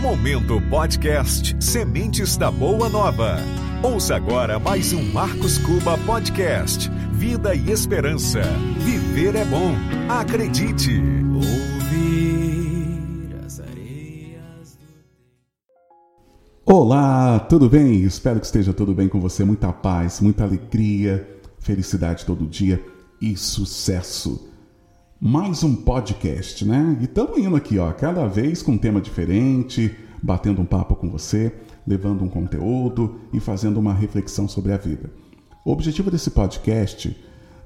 Momento Podcast Sementes da Boa Nova. Ouça agora mais um Marcos Cuba Podcast. Vida e esperança. Viver é bom. Acredite. Ouvir as areias Olá, tudo bem? Espero que esteja tudo bem com você. Muita paz, muita alegria, felicidade todo dia e sucesso. Mais um podcast, né? E estamos indo aqui, ó, cada vez com um tema diferente, batendo um papo com você, levando um conteúdo e fazendo uma reflexão sobre a vida. O objetivo desse podcast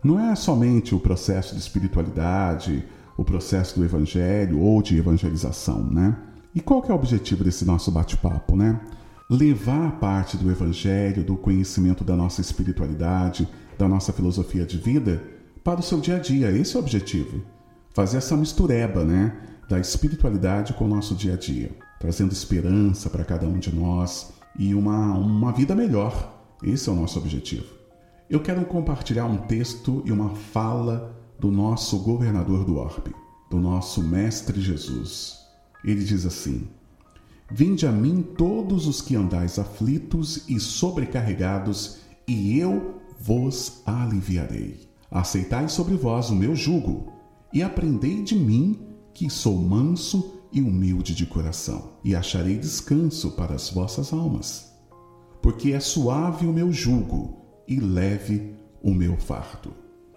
não é somente o processo de espiritualidade, o processo do evangelho ou de evangelização, né? E qual que é o objetivo desse nosso bate-papo, né? Levar parte do evangelho, do conhecimento da nossa espiritualidade, da nossa filosofia de vida para o seu dia a dia. Esse é o objetivo. Fazer essa mistureba, né? Da espiritualidade com o nosso dia a dia, trazendo esperança para cada um de nós e uma, uma vida melhor. Esse é o nosso objetivo. Eu quero compartilhar um texto e uma fala do nosso governador do Orbe, do nosso Mestre Jesus. Ele diz assim: Vinde a mim todos os que andais aflitos e sobrecarregados, e eu vos aliviarei. Aceitai sobre vós o meu jugo e aprendei de mim, que sou manso e humilde de coração, e acharei descanso para as vossas almas. Porque é suave o meu jugo e leve o meu fardo.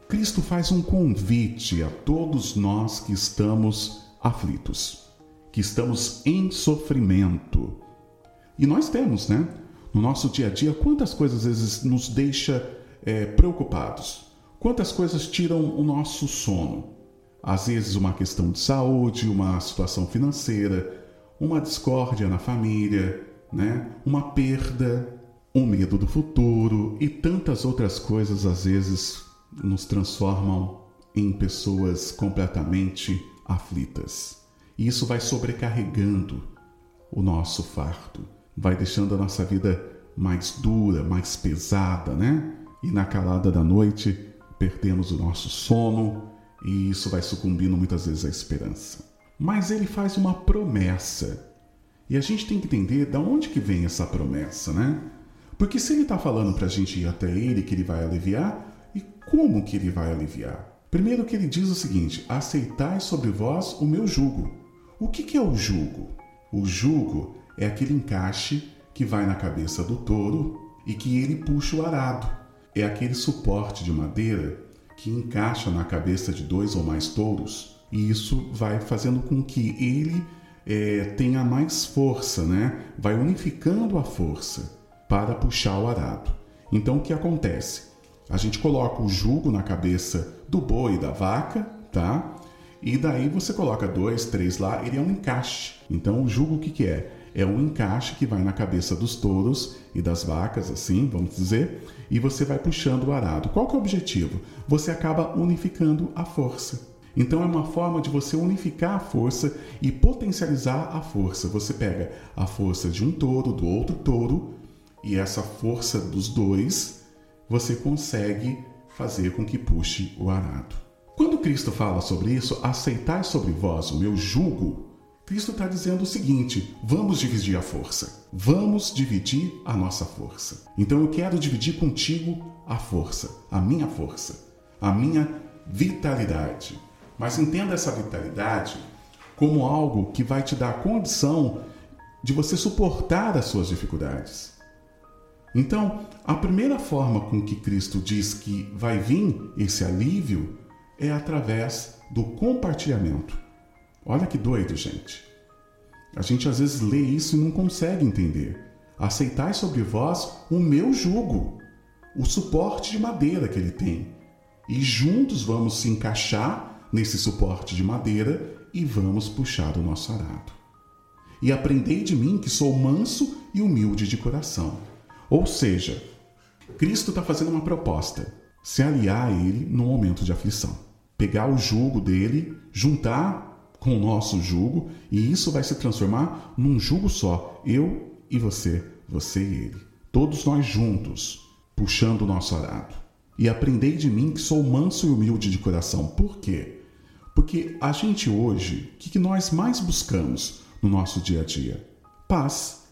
Cristo faz um convite a todos nós que estamos aflitos, que estamos em sofrimento. E nós temos, né? No nosso dia a dia, quantas coisas às vezes nos deixa é, preocupados Quantas coisas tiram o nosso sono? Às vezes, uma questão de saúde, uma situação financeira, uma discórdia na família, né? uma perda, um medo do futuro e tantas outras coisas, às vezes, nos transformam em pessoas completamente aflitas. E isso vai sobrecarregando o nosso fardo, vai deixando a nossa vida mais dura, mais pesada, né? E na calada da noite perdemos o nosso sono e isso vai sucumbindo muitas vezes à esperança. Mas ele faz uma promessa. E a gente tem que entender de onde que vem essa promessa, né? Porque se ele está falando para a gente ir até ele que ele vai aliviar, e como que ele vai aliviar? Primeiro que ele diz o seguinte: aceitai sobre vós o meu jugo. O que, que é o jugo? O jugo é aquele encaixe que vai na cabeça do touro e que ele puxa o arado é aquele suporte de madeira que encaixa na cabeça de dois ou mais touros e isso vai fazendo com que ele é, tenha mais força, né? Vai unificando a força para puxar o arado. Então o que acontece? A gente coloca o jugo na cabeça do boi e da vaca, tá? E daí você coloca dois, três lá, ele é um encaixe. Então o jugo o que, que é? É um encaixe que vai na cabeça dos touros e das vacas, assim, vamos dizer, e você vai puxando o arado. Qual que é o objetivo? Você acaba unificando a força. Então é uma forma de você unificar a força e potencializar a força. Você pega a força de um touro, do outro touro, e essa força dos dois, você consegue fazer com que puxe o arado. Quando Cristo fala sobre isso, aceitai sobre vós o meu jugo, Cristo está dizendo o seguinte: vamos dividir a força. Vamos dividir a nossa força. Então eu quero dividir contigo a força, a minha força, a minha vitalidade. Mas entenda essa vitalidade como algo que vai te dar a condição de você suportar as suas dificuldades. Então, a primeira forma com que Cristo diz que vai vir esse alívio é através do compartilhamento. Olha que doido, gente. A gente às vezes lê isso e não consegue entender. Aceitai sobre vós o meu jugo, o suporte de madeira que ele tem. E juntos vamos se encaixar nesse suporte de madeira e vamos puxar o nosso arado. E aprendei de mim que sou manso e humilde de coração. Ou seja, Cristo está fazendo uma proposta: se aliar a Ele no momento de aflição. Pegar o jugo dele, juntar com o nosso jugo, e isso vai se transformar num jugo só, eu e você, você e ele. Todos nós juntos, puxando o nosso arado. E aprendei de mim que sou manso e humilde de coração. Por quê? Porque a gente hoje, o que, que nós mais buscamos no nosso dia a dia? Paz.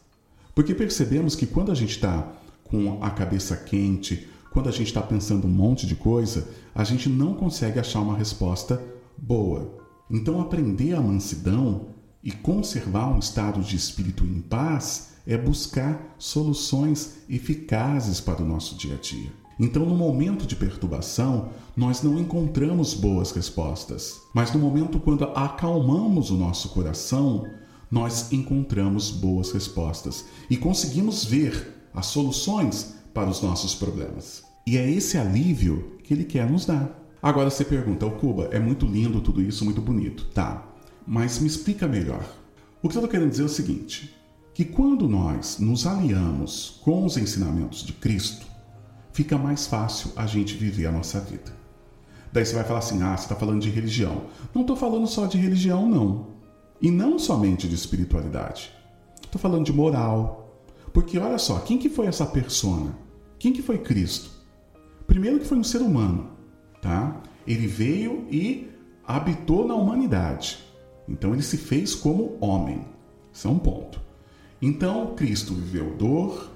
Porque percebemos que quando a gente está com a cabeça quente, quando a gente está pensando um monte de coisa, a gente não consegue achar uma resposta boa. Então, aprender a mansidão e conservar um estado de espírito em paz é buscar soluções eficazes para o nosso dia a dia. Então, no momento de perturbação, nós não encontramos boas respostas, mas no momento quando acalmamos o nosso coração, nós encontramos boas respostas e conseguimos ver as soluções para os nossos problemas. E é esse alívio que ele quer nos dar. Agora você pergunta, o Cuba, é muito lindo tudo isso, muito bonito. Tá, mas me explica melhor. O que eu estou querendo dizer é o seguinte: que quando nós nos aliamos com os ensinamentos de Cristo, fica mais fácil a gente viver a nossa vida. Daí você vai falar assim: ah, você está falando de religião. Não estou falando só de religião, não. E não somente de espiritualidade. Estou falando de moral. Porque olha só, quem que foi essa persona? Quem que foi Cristo? Primeiro que foi um ser humano, tá? Ele veio e habitou na humanidade. Então ele se fez como homem. Isso é um ponto. Então Cristo viveu dor,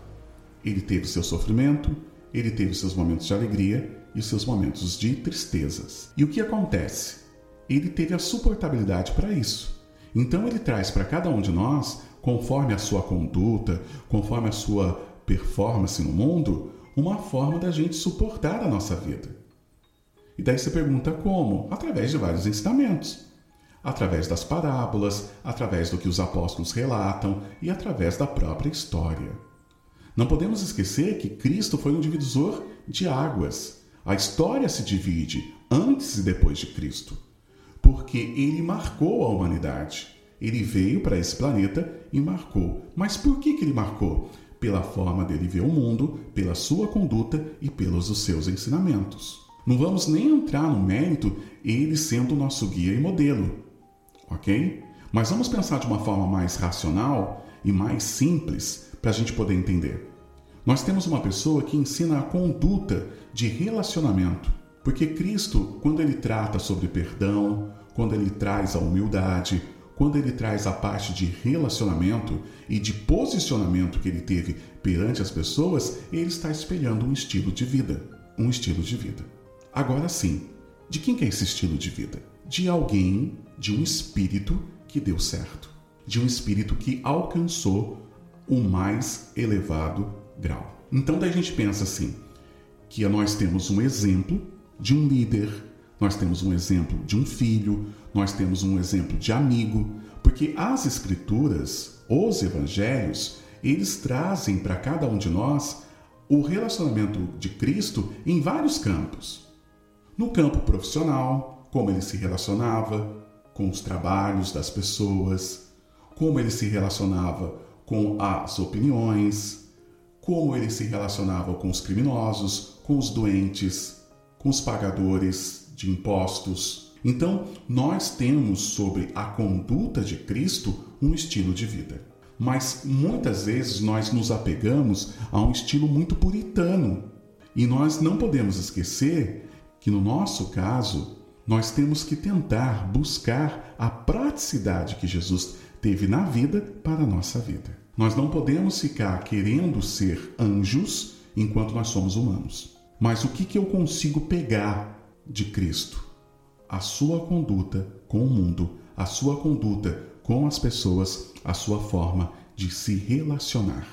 ele teve seu sofrimento, ele teve seus momentos de alegria e seus momentos de tristezas. E o que acontece? Ele teve a suportabilidade para isso. Então ele traz para cada um de nós, conforme a sua conduta, conforme a sua performance no mundo, uma forma da gente suportar a nossa vida. E daí você pergunta como? Através de vários ensinamentos. Através das parábolas, através do que os apóstolos relatam e através da própria história. Não podemos esquecer que Cristo foi um divisor de águas. A história se divide antes e depois de Cristo, porque ele marcou a humanidade. Ele veio para esse planeta e marcou. Mas por que, que ele marcou? Pela forma dele ver o mundo, pela sua conduta e pelos seus ensinamentos. Não vamos nem entrar no mérito ele sendo nosso guia e modelo, ok? Mas vamos pensar de uma forma mais racional e mais simples para a gente poder entender. Nós temos uma pessoa que ensina a conduta de relacionamento, porque Cristo, quando ele trata sobre perdão, quando ele traz a humildade, quando ele traz a parte de relacionamento e de posicionamento que ele teve perante as pessoas, ele está espelhando um estilo de vida, um estilo de vida. Agora sim, de quem é esse estilo de vida? De alguém, de um espírito que deu certo, de um espírito que alcançou o mais elevado grau. Então daí a gente pensa assim, que nós temos um exemplo de um líder, nós temos um exemplo de um filho, nós temos um exemplo de amigo, porque as escrituras, os evangelhos, eles trazem para cada um de nós o relacionamento de Cristo em vários campos. No campo profissional, como ele se relacionava com os trabalhos das pessoas, como ele se relacionava com as opiniões, como ele se relacionava com os criminosos, com os doentes, com os pagadores de impostos. Então, nós temos sobre a conduta de Cristo um estilo de vida. Mas muitas vezes nós nos apegamos a um estilo muito puritano. E nós não podemos esquecer que, no nosso caso, nós temos que tentar buscar a praticidade que Jesus teve na vida para a nossa vida. Nós não podemos ficar querendo ser anjos enquanto nós somos humanos. Mas o que, que eu consigo pegar de Cristo? A sua conduta com o mundo, a sua conduta com as pessoas, a sua forma de se relacionar,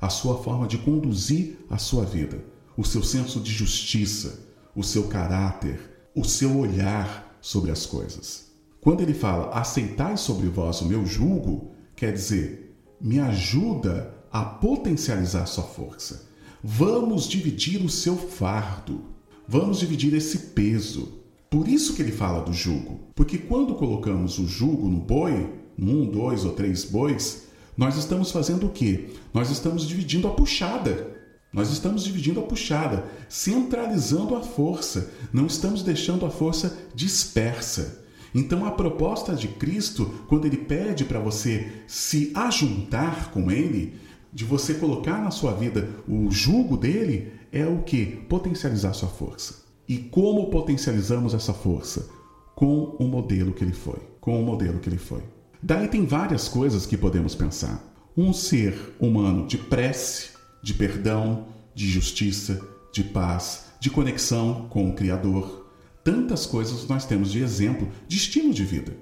a sua forma de conduzir a sua vida, o seu senso de justiça, o seu caráter, o seu olhar sobre as coisas. Quando ele fala aceitai sobre vós o meu jugo, quer dizer, me ajuda a potencializar sua força. Vamos dividir o seu fardo. Vamos dividir esse peso. Por isso que ele fala do jugo. Porque quando colocamos o jugo no boi, num, dois ou três bois, nós estamos fazendo o quê? Nós estamos dividindo a puxada. Nós estamos dividindo a puxada, centralizando a força, não estamos deixando a força dispersa. Então, a proposta de Cristo, quando ele pede para você se ajuntar com ele, de você colocar na sua vida o jugo dele, é o que? Potencializar sua força. E como potencializamos essa força? Com o modelo que ele foi. Com o modelo que ele foi. Daí tem várias coisas que podemos pensar. um ser humano de prece, de perdão, de justiça, de paz, de conexão com o Criador. Tantas coisas nós temos de exemplo, de estilo de vida.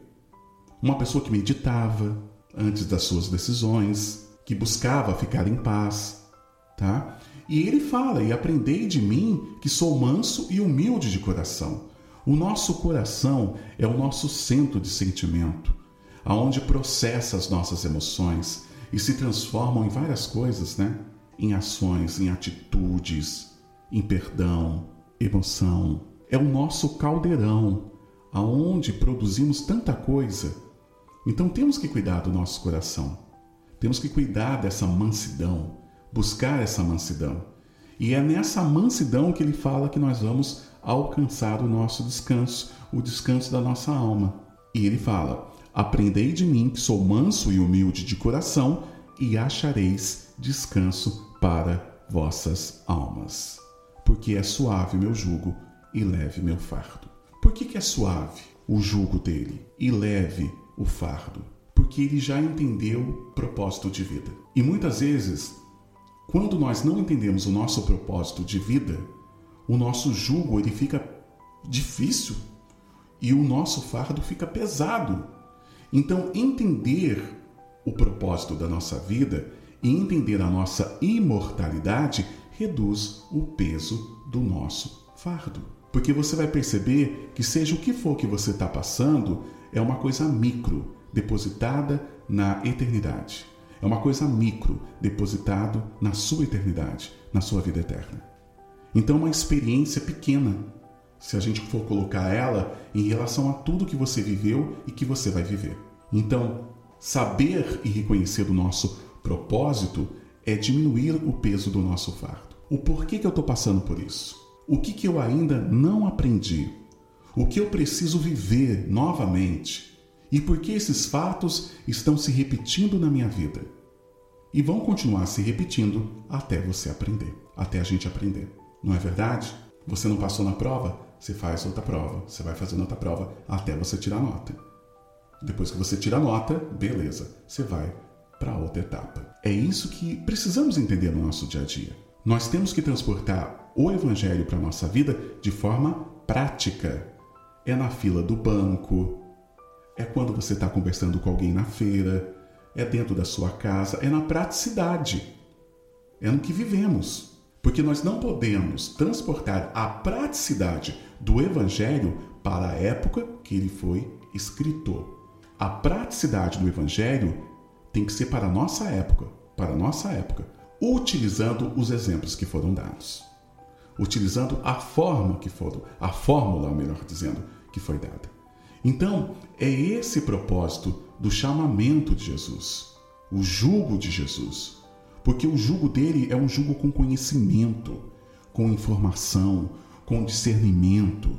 Uma pessoa que meditava antes das suas decisões, que buscava ficar em paz, tá? E ele fala: "E aprendei de mim, que sou manso e humilde de coração". O nosso coração é o nosso centro de sentimento, aonde processa as nossas emoções e se transformam em várias coisas, né? Em ações, em atitudes, em perdão, emoção. É o nosso caldeirão, aonde produzimos tanta coisa. Então temos que cuidar do nosso coração. Temos que cuidar dessa mansidão, buscar essa mansidão. E é nessa mansidão que ele fala que nós vamos alcançar o nosso descanso, o descanso da nossa alma. E ele fala: Aprendei de mim, que sou manso e humilde de coração, e achareis descanso para vossas almas porque é suave meu jugo e leve meu fardo. Por que, que é suave o jugo dele e leve o fardo? Porque ele já entendeu o propósito de vida. E muitas vezes, quando nós não entendemos o nosso propósito de vida, o nosso jugo ele fica difícil e o nosso fardo fica pesado. Então, entender o propósito da nossa vida e entender a nossa imortalidade reduz o peso do nosso fardo. Porque você vai perceber que, seja o que for que você está passando, é uma coisa micro, depositada na eternidade. É uma coisa micro, depositado na sua eternidade, na sua vida eterna. Então, uma experiência pequena, se a gente for colocar ela em relação a tudo que você viveu e que você vai viver. Então, saber e reconhecer o nosso propósito é diminuir o peso do nosso fardo. O porquê que eu estou passando por isso? O que, que eu ainda não aprendi? O que eu preciso viver novamente? E por que esses fatos estão se repetindo na minha vida? E vão continuar se repetindo até você aprender, até a gente aprender. Não é verdade? Você não passou na prova? Você faz outra prova, você vai fazendo outra prova até você tirar nota. Depois que você tira a nota, beleza, você vai para outra etapa. É isso que precisamos entender no nosso dia a dia. Nós temos que transportar o Evangelho para a nossa vida de forma prática. É na fila do banco, é quando você está conversando com alguém na feira, é dentro da sua casa, é na praticidade, é no que vivemos. Porque nós não podemos transportar a praticidade do Evangelho para a época que ele foi escrito. A praticidade do Evangelho tem que ser para a nossa época, para a nossa época, utilizando os exemplos que foram dados, utilizando a forma que foram, a fórmula, melhor dizendo, que foi dada. Então, é esse propósito do chamamento de Jesus, o jugo de Jesus, porque o jugo dele é um jugo com conhecimento, com informação, com discernimento,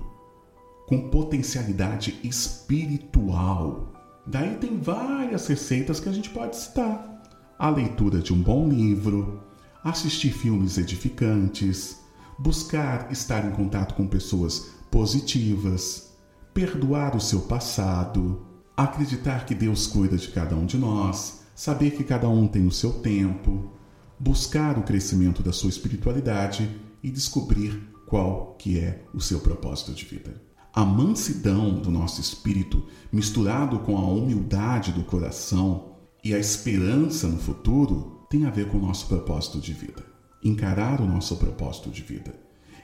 com potencialidade espiritual. Daí tem várias receitas que a gente pode citar. A leitura de um bom livro, assistir filmes edificantes, buscar estar em contato com pessoas positivas, perdoar o seu passado, acreditar que Deus cuida de cada um de nós, saber que cada um tem o seu tempo, buscar o crescimento da sua espiritualidade e descobrir qual que é o seu propósito de vida. A mansidão do nosso espírito, misturado com a humildade do coração e a esperança no futuro, tem a ver com o nosso propósito de vida. Encarar o nosso propósito de vida.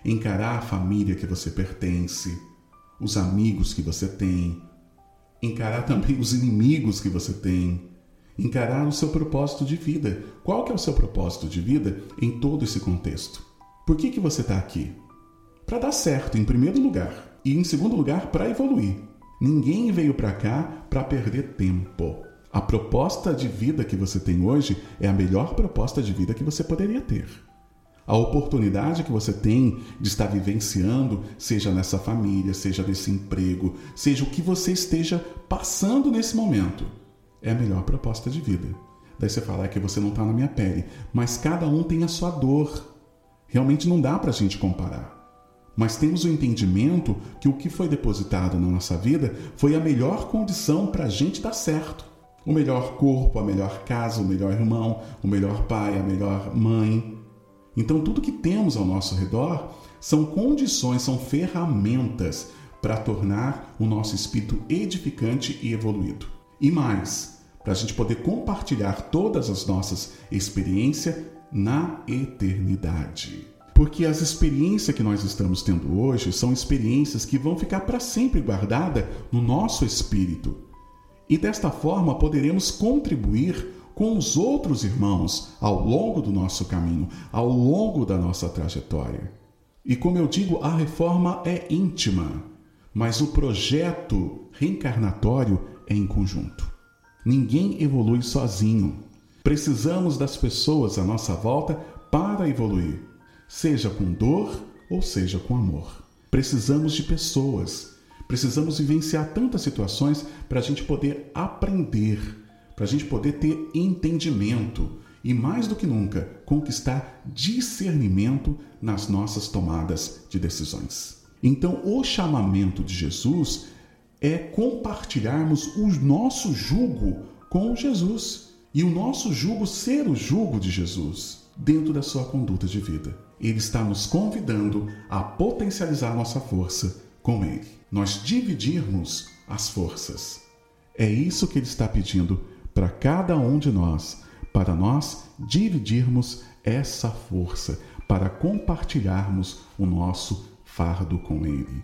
Encarar a família que você pertence, os amigos que você tem, encarar também os inimigos que você tem, encarar o seu propósito de vida. Qual que é o seu propósito de vida em todo esse contexto? Por que, que você está aqui? Para dar certo, em primeiro lugar e, em segundo lugar, para evoluir. Ninguém veio para cá para perder tempo. A proposta de vida que você tem hoje é a melhor proposta de vida que você poderia ter. A oportunidade que você tem de estar vivenciando, seja nessa família, seja nesse emprego, seja o que você esteja passando nesse momento, é a melhor proposta de vida. Daí você fala é que você não está na minha pele, mas cada um tem a sua dor. Realmente não dá para a gente comparar mas temos o entendimento que o que foi depositado na nossa vida foi a melhor condição para a gente dar certo. o melhor corpo, a melhor casa, o melhor irmão, o melhor pai, a melhor mãe. Então, tudo que temos ao nosso redor são condições, são ferramentas para tornar o nosso espírito edificante e evoluído. E mais, para a gente poder compartilhar todas as nossas experiências na eternidade. Porque as experiências que nós estamos tendo hoje são experiências que vão ficar para sempre guardadas no nosso espírito. E desta forma poderemos contribuir com os outros irmãos ao longo do nosso caminho, ao longo da nossa trajetória. E como eu digo, a reforma é íntima, mas o projeto reencarnatório é em conjunto. Ninguém evolui sozinho. Precisamos das pessoas à nossa volta para evoluir, seja com dor ou seja com amor. Precisamos de pessoas. Precisamos vivenciar tantas situações para a gente poder aprender para a gente poder ter entendimento e, mais do que nunca, conquistar discernimento nas nossas tomadas de decisões. Então, o chamamento de Jesus é compartilharmos o nosso jugo com Jesus e o nosso jugo ser o jugo de Jesus dentro da sua conduta de vida. Ele está nos convidando a potencializar nossa força com Ele. Nós dividirmos as forças. É isso que Ele está pedindo para cada um de nós, para nós dividirmos essa força, para compartilharmos o nosso fardo com Ele.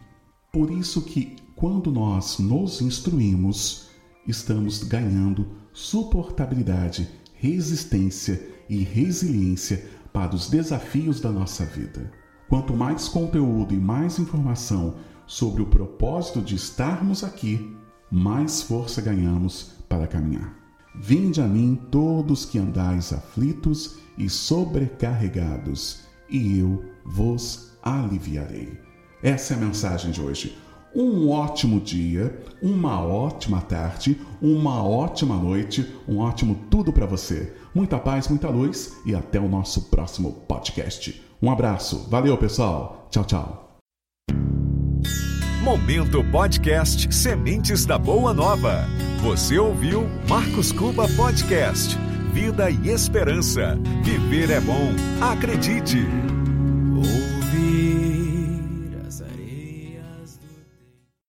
Por isso que quando nós nos instruímos, estamos ganhando suportabilidade, resistência e resiliência para os desafios da nossa vida. Quanto mais conteúdo e mais informação sobre o propósito de estarmos aqui, mais força ganhamos para caminhar. Vinde a mim todos que andais aflitos e sobrecarregados, e eu vos aliviarei. Essa é a mensagem de hoje. Um ótimo dia, uma ótima tarde, uma ótima noite, um ótimo tudo para você. Muita paz, muita luz e até o nosso próximo podcast. Um abraço, valeu pessoal, tchau, tchau. Momento Podcast Sementes da Boa Nova. Você ouviu Marcos Cuba Podcast. Vida e esperança. Viver é bom. Acredite!